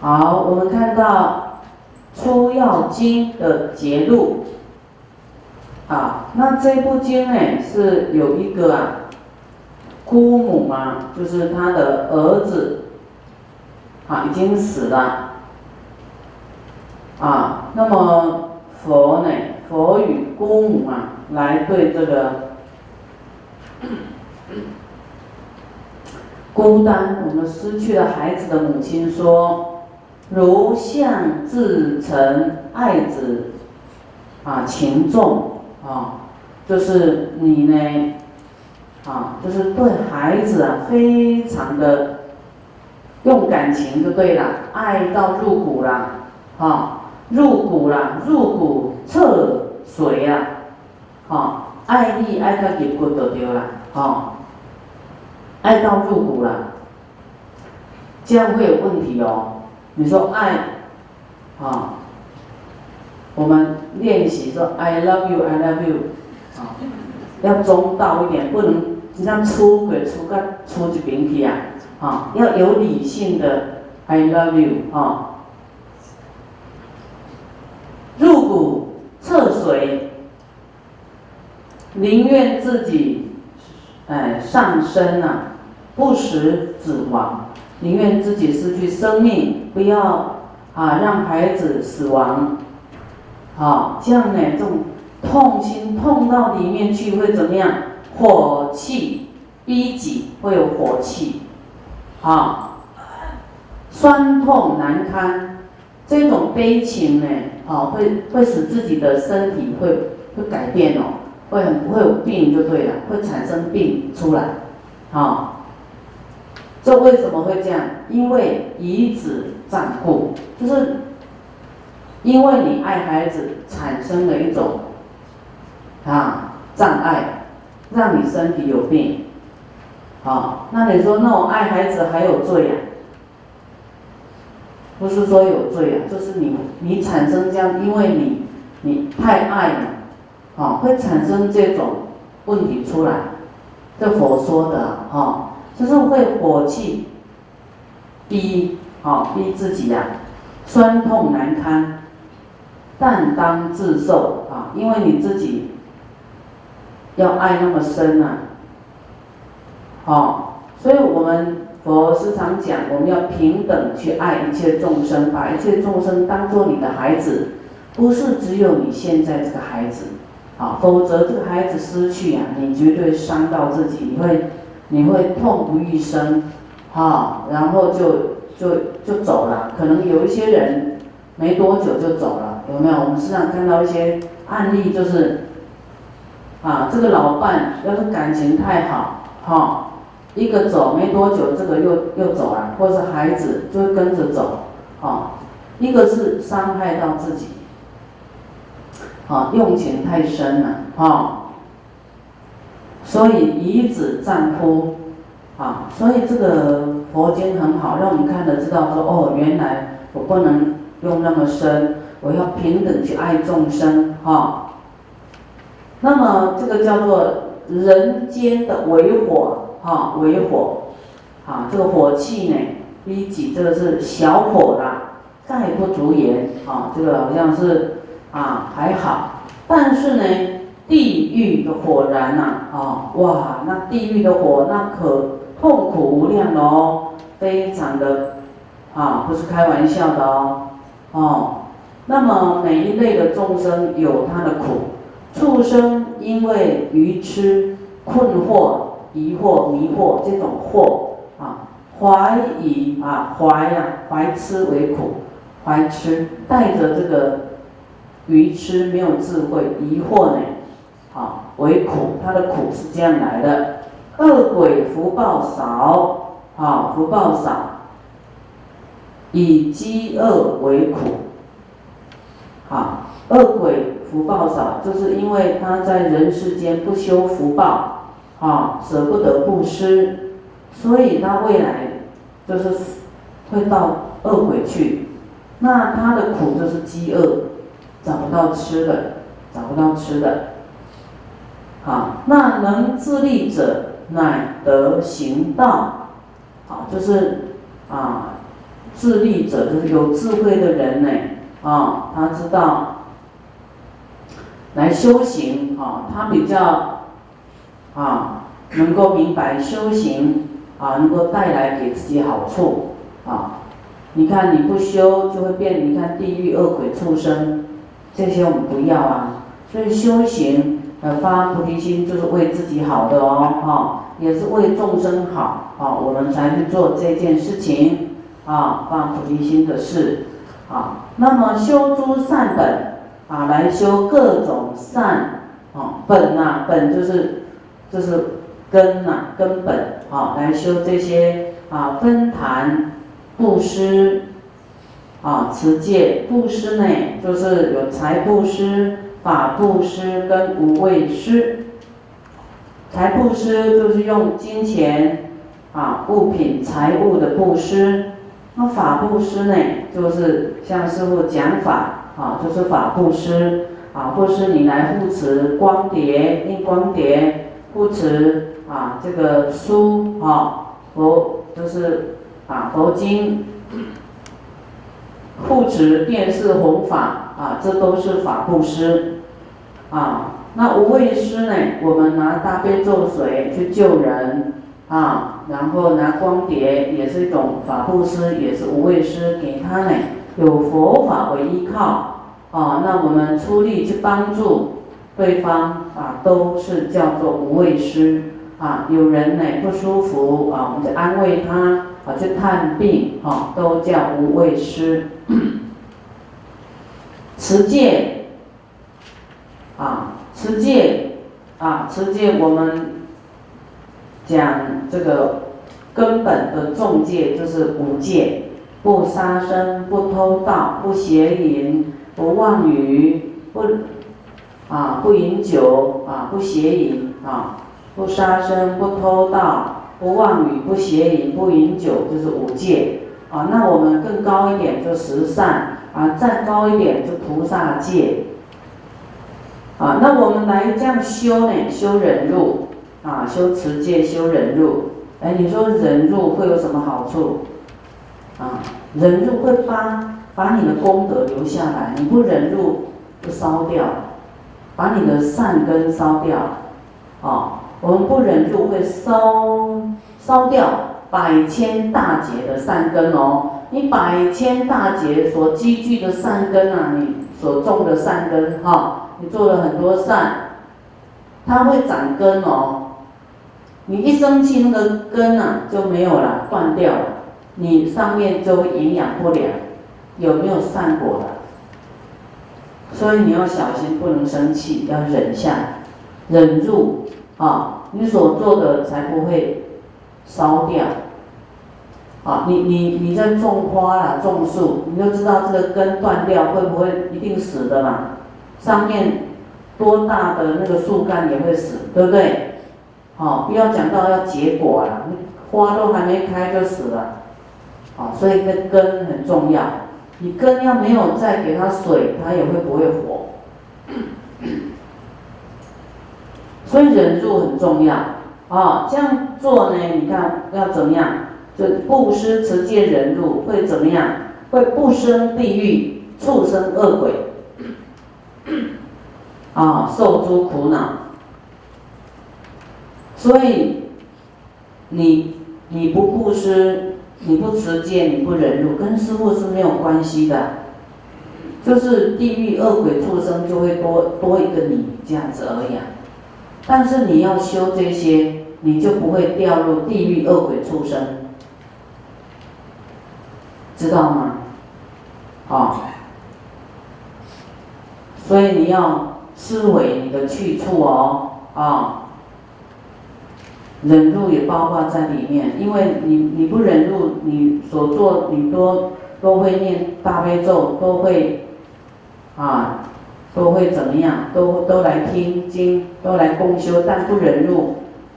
好，我们看到《出要经》的节录。啊，那这部经呢是有一个啊，姑母啊，就是他的儿子，啊已经死了，啊，那么佛呢，佛与姑母啊，来对这个孤单，我们失去了孩子的母亲说，如向自成爱子，啊情重。啊，就是你呢，啊，就是对孩子啊，非常的用感情就对了，爱到入骨了，哈，入骨了，入骨彻髓啊，哈，爱你爱到入骨都丢了，哈，爱到入骨了，这样会有问题哦。你说爱，啊。我们练习说 "I love you, I love you"，啊，要中道一点，不能像出轨出个出一边去啊，啊，要有理性的 "I love you" 啊，入骨测水，宁愿自己哎上升啊，不食子亡，宁愿自己失去生命，不要啊让孩子死亡。好，这样呢，这种痛心痛到里面去会怎么样？火气逼急，会有火气。好，酸痛难堪，这种悲情呢，好会会使自己的身体会会改变哦，会很会有病就对了，会产生病出来。好，这为什么会这样？因为以子占故，就是。因为你爱孩子，产生了一种啊障碍，让你身体有病。好，那你说那我爱孩子还有罪呀？不是说有罪啊，就是你你产生这样，因为你你太爱了，啊，会产生这种问题出来。这佛说的哈，就是会火气逼，啊逼自己呀，酸痛难堪。但当自受啊，因为你自己要爱那么深呐，好，所以我们佛时常讲，我们要平等去爱一切众生，把一切众生当做你的孩子，不是只有你现在这个孩子，啊，否则这个孩子失去啊，你绝对伤到自己，你会你会痛不欲生，啊，然后就就就走了，可能有一些人没多久就走了。有没有？我们时常看到一些案例，就是啊，这个老伴要是感情太好，哈，一个走没多久，这个又又走了，或是孩子就跟着走，哈，一个是伤害到自己，啊，用情太深了，哈，所以以子战哭，啊，所以这个佛经很好，让我们看了知道说，哦，原来我不能用那么深。我要平等去爱众生，哈。那么这个叫做人间的为火，哈，为火，啊，这个火气呢，一己这个是小火啦，概不足言，啊，这个好像是啊还好，但是呢，地狱的火燃呐，啊，哇，那地狱的火那可痛苦无量哦，非常的，啊，不是开玩笑的哦，哦。那么每一类的众生有他的苦，畜生因为愚痴、困惑、疑惑、迷惑这种惑啊，怀疑啊，怀呀，怀痴为苦，怀痴带着这个愚痴没有智慧，疑惑呢，啊为苦，他的苦是这样来的。恶鬼福报少啊，福报少，以饥饿为苦。啊，恶鬼福报少，就是因为他在人世间不修福报，啊，舍不得布施，所以他未来就是会到恶鬼去。那他的苦就是饥饿，找不到吃的，找不到吃的。啊，那能自立者乃得行道，啊，就是啊，自立者，就是有智慧的人呢，啊，他知道来修行啊，他比较啊能够明白修行啊能够带来给自己好处啊。你看你不修就会变，你看地狱恶鬼畜生这些我们不要啊。所以修行呃发菩提心就是为自己好的哦，哈，也是为众生好啊，我们才去做这件事情啊，发菩提心的事啊。那么修诸善本啊，来修各种善啊本呐，本就是就是根呐，根本啊，来修这些啊分坛布施啊持戒布施呢，就是有财布施。法布施跟无畏施，财布施就是用金钱啊物品财物的布施，那法布施呢，就是像师傅讲法啊，就是法布施。啊，布施你来护持光碟、印光碟，护持啊这个书啊佛就是啊佛经，护持电视弘法。啊，这都是法布施，啊，那无畏施呢？我们拿大悲咒水去救人，啊，然后拿光碟也是一种法布施，也是无畏施，给他呢有佛法为依靠，啊，那我们出力去帮助对方，啊，都是叫做无畏施，啊，有人呢不舒服，啊，我们就安慰他，啊，去探病，啊，都叫无畏师。持戒，啊，持戒，啊，持戒，我们讲这个根本的重戒就是五戒：不杀生、不偷盗、不邪淫、不妄语、不啊不饮酒啊不邪淫啊不杀生、不偷盗、不妄语、不邪淫、不饮酒，就是五戒啊。那我们更高一点就十善。啊，再高一点就菩萨戒。啊，那我们来这样修呢？修忍辱，啊，修持戒，修忍辱。哎，你说忍辱会有什么好处？啊，忍辱会把把你的功德留下来，你不忍辱就烧掉，把你的善根烧掉。啊，我们不忍住会烧烧掉百千大劫的善根哦。你百千大劫所积聚的善根啊，你所种的善根哈，你做了很多善，它会长根哦。你一生气，那个根啊就没有了，断掉了，你上面就营养不良，有没有善果了？所以你要小心，不能生气，要忍下，忍住啊，你所做的才不会烧掉。啊，你你你在种花啦，种树，你就知道这个根断掉会不会一定死的嘛？上面多大的那个树干也会死，对不对？好，不要讲到要结果了，花都还没开就死了。好，所以这根很重要，你根要没有再给它水，它也会不会活？所以忍住很重要啊，这样做呢，你看要怎么样？这布施持戒忍辱会怎么样？会不生地狱、畜生恶鬼，啊，受诸苦恼。所以，你你不布施，你不持戒，你不忍辱，跟师傅是没有关系的。就是地狱恶鬼畜生就会多多一个你这样子而已。啊但是你要修这些，你就不会掉入地狱恶鬼畜生。知道吗？啊，所以你要思维你的去处哦，啊，忍辱也包括在里面，因为你你不忍辱，你所做你都都会念大悲咒，都会啊，都会怎么样？都都来听经，都来共修，但不忍入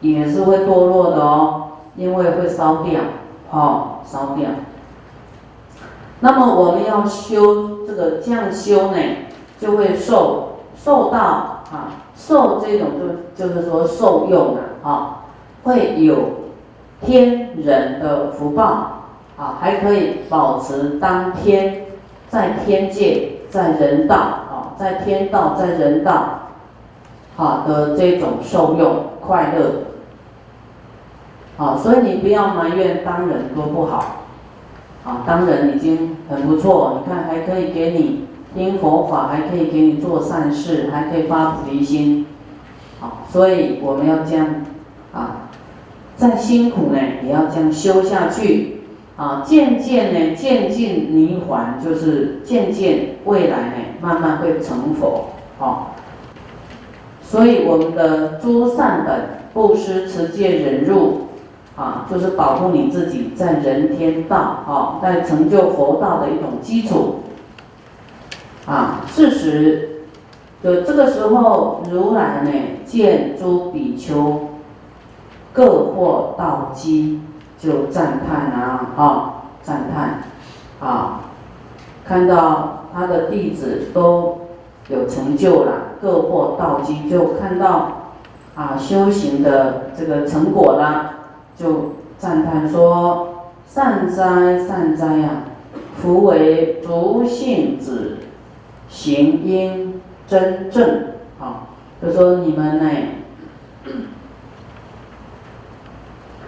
也是会堕落的哦，因为会烧掉，哦，烧掉。那么我们要修这个这样修呢，就会受受到啊受这种就就是说受用啊，啊会有天人的福报啊，还可以保持当天在天界、在人道在天道、在人道，好的这种受用快乐，好，所以你不要埋怨当人多不好，啊，当人已经很不错，你看还可以给你听佛法，还可以给你做善事，还可以发菩提心，好，所以我们要这样啊，再辛苦呢，也要这样修下去。啊，渐渐呢，渐进泥环，就是渐渐未来呢，慢慢会成佛。啊，所以我们的诸善本，布施、持戒、忍辱，啊，就是保护你自己在人天道，啊，在成就佛道的一种基础。啊，事实，就这个时候，如来呢，见诸比丘各获道机。就赞叹啊，啊，赞叹，啊，看到他的弟子都有成就了，各获道机，就看到啊修行的这个成果了，就赞叹说：善哉，善哉呀！福为足性子，行因真正，啊，就说你们呢。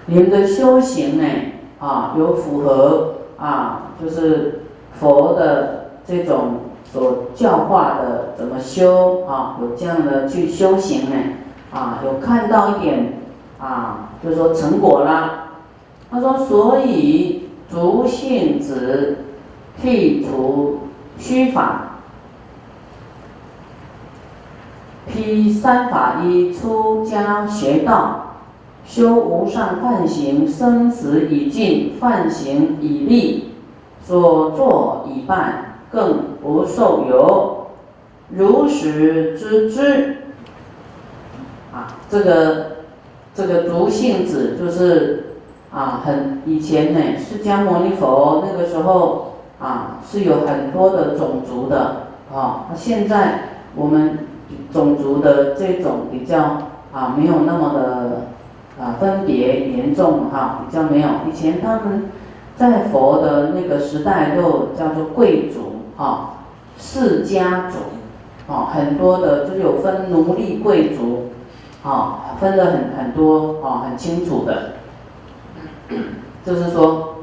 你们的修行呢，啊，有符合啊，就是佛的这种所教化的怎么修啊，有这样的去修行呢，啊，有看到一点啊，就是说成果啦。他说，所以足性子剔除虚法，披三法衣，出家学道。修无上梵行，生死已尽，梵行已立，所作已办，更不受有，如实知之。啊，这个这个足性子就是啊，很以前呢，释迦牟尼佛那个时候啊，是有很多的种族的啊。现在我们种族的这种比较啊，没有那么的。啊，分别严重哈，比较没有。以前他们在佛的那个时代都叫做贵族哈，世家族，哦，很多的就有分奴隶贵族，啊，分的很很多啊，很清楚的。就是说，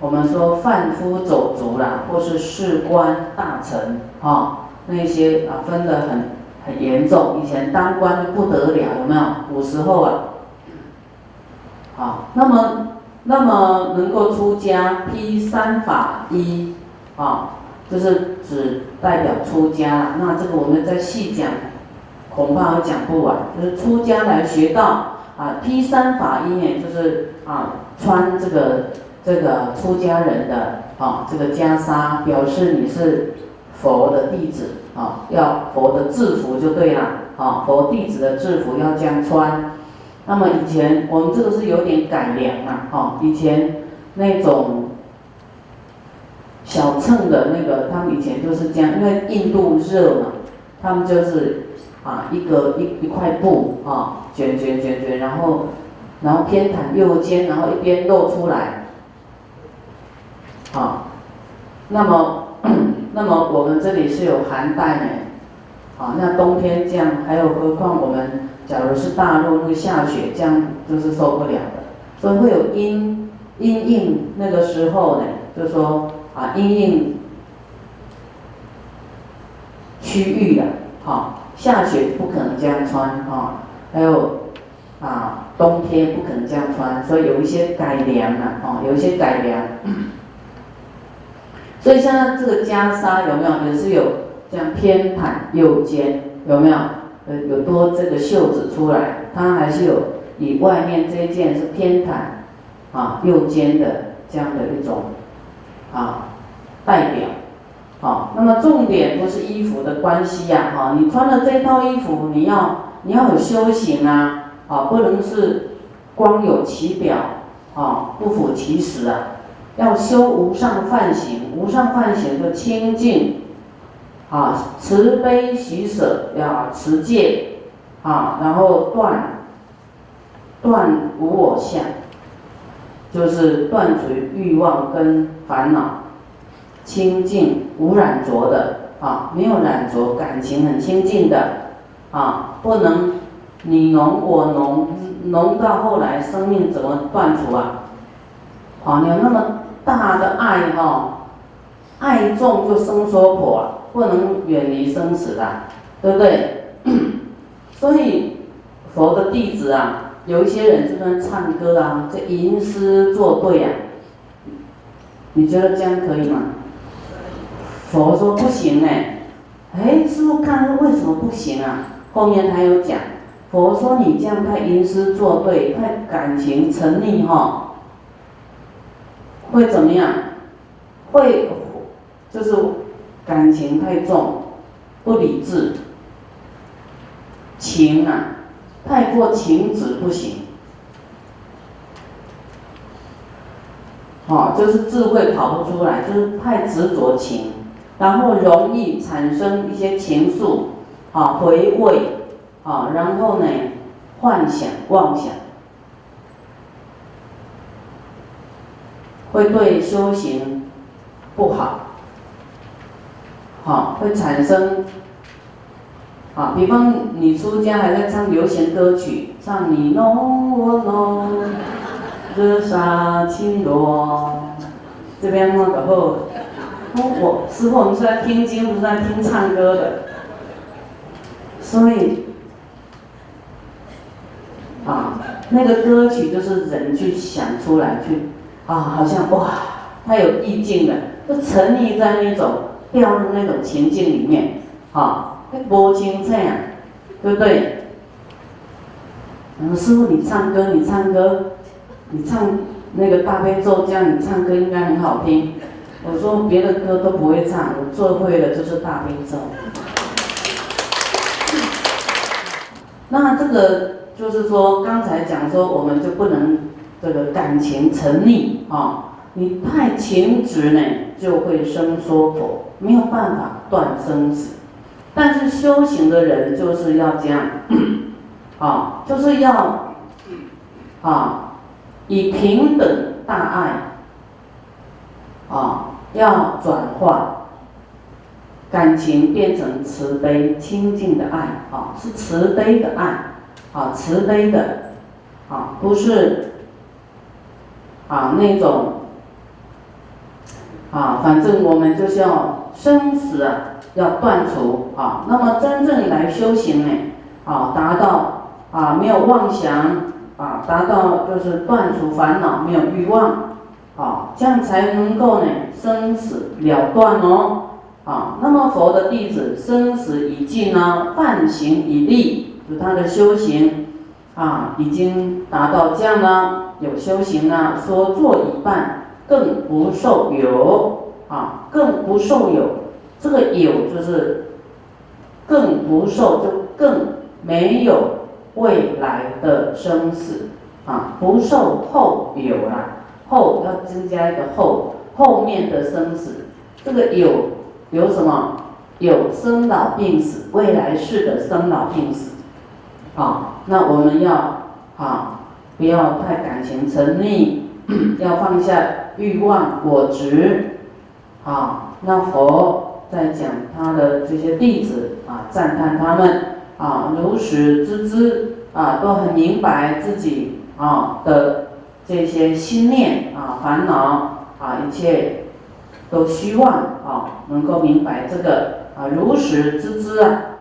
我们说贩夫走卒啦，或是士官大臣啊，那些啊分的很很严重。以前当官不得了，有没有？古时候啊。啊，那么，那么能够出家披三法衣，啊，就是只代表出家。那这个我们再细讲，恐怕讲不完。就是出家来学道，啊，披三法衣呢，就是啊，穿这个这个出家人的啊这个袈裟，表示你是佛的弟子，啊，要佛的制服就对了，啊，佛弟子的制服要这样穿。那么以前我们这个是有点改良嘛，哈，以前那种小秤的那个，他们以前就是这样，因为印度热嘛，他们就是啊一个一一块布啊卷卷卷卷，然后然后偏袒右肩，然后一边露出来，啊，那么 那么我们这里是有寒带呢，啊，那冬天这样，还有何况我们。假如是大陆那个下雪，这样就是受不了的，所以会有阴阴应那个时候呢，就说啊阴应区域的，哈，下雪不可能这样穿哈，还有啊冬天不可能这样穿，所以有一些改良了，哦，有一些改良，所以像这个袈裟有没有也是有这样偏袒右肩，有没有？呃，有多这个袖子出来，它还是有以外面这件是偏袒啊右肩的这样的一种啊代表，好，那么重点不是衣服的关系呀，哈，你穿了这套衣服，你要你要有修行啊，啊，不能是光有其表啊，不符其实啊，要修无上梵行，无上梵行的清净。啊，慈悲喜舍要持戒，啊，然后断断无我相，就是断除欲望跟烦恼，清净无染浊的啊，没有染浊，感情很清净的啊，不能你浓我浓，浓到后来生命怎么断除啊？啊，你有那么大的爱哈，爱重就生娑婆，不能远离生死的，对不对？所以佛的弟子啊。有一些人就在唱歌啊，这吟诗作对啊，你觉得这样可以吗？佛说不行哎，哎，师傅看为什么不行啊？后面他有讲，佛说你这样太吟诗作对，太感情沉溺哈，会怎么样？会就是感情太重，不理智，情啊。太过情执不行，哦，就是智慧跑不出来，就是太执着情，然后容易产生一些情愫，啊，回味，啊，然后呢，幻想、妄想，会对修行不好，好，会产生。啊，比方你出家还在唱流行歌曲，唱你侬我侬，日洒青罗，这边那个后，我师傅我们是在听经，不是在听唱歌的，所以，啊，那个歌曲就是人去想出来去，啊，好像哇，太有意境了，就沉溺在那种掉入那种情境里面，啊。摸清楚啊，对不对？然后师傅，你唱歌，你唱歌，你唱那个大悲咒，这样你唱歌应该很好听。我说别的歌都不会唱，我最会的就是大悲咒。那这个就是说，刚才讲说，我们就不能这个感情沉溺啊，你太情执呢，就会生娑婆，没有办法断生死。但是修行的人就是要这样，啊，就是要，啊，以平等大爱，啊，要转化。感情变成慈悲清净的爱，啊，是慈悲的爱，啊，慈悲的，啊，不是，啊，那种，啊，反正我们就是要生死啊。要断除啊，那么真正来修行呢，啊，达到啊没有妄想啊，达到就是断除烦恼，没有欲望，啊，这样才能够呢生死了断哦，啊，那么佛的弟子生死已尽呢，半行已立，就他的修行啊已经达到这样呢，有修行呢，说做一半更不受有啊，更不受有。这个有就是更不受，就更没有未来的生死啊，不受后有啦，后要增加一个后，后面的生死，这个有有什么？有生老病死，未来世的生老病死啊，那我们要啊，不要太感情沉溺，要放下欲望果执啊，那佛。在讲他的这些弟子啊，赞叹他们啊，如实知之啊，都很明白自己啊的这些心念啊、烦恼啊，一切都希望啊能够明白这个啊，如实知之啊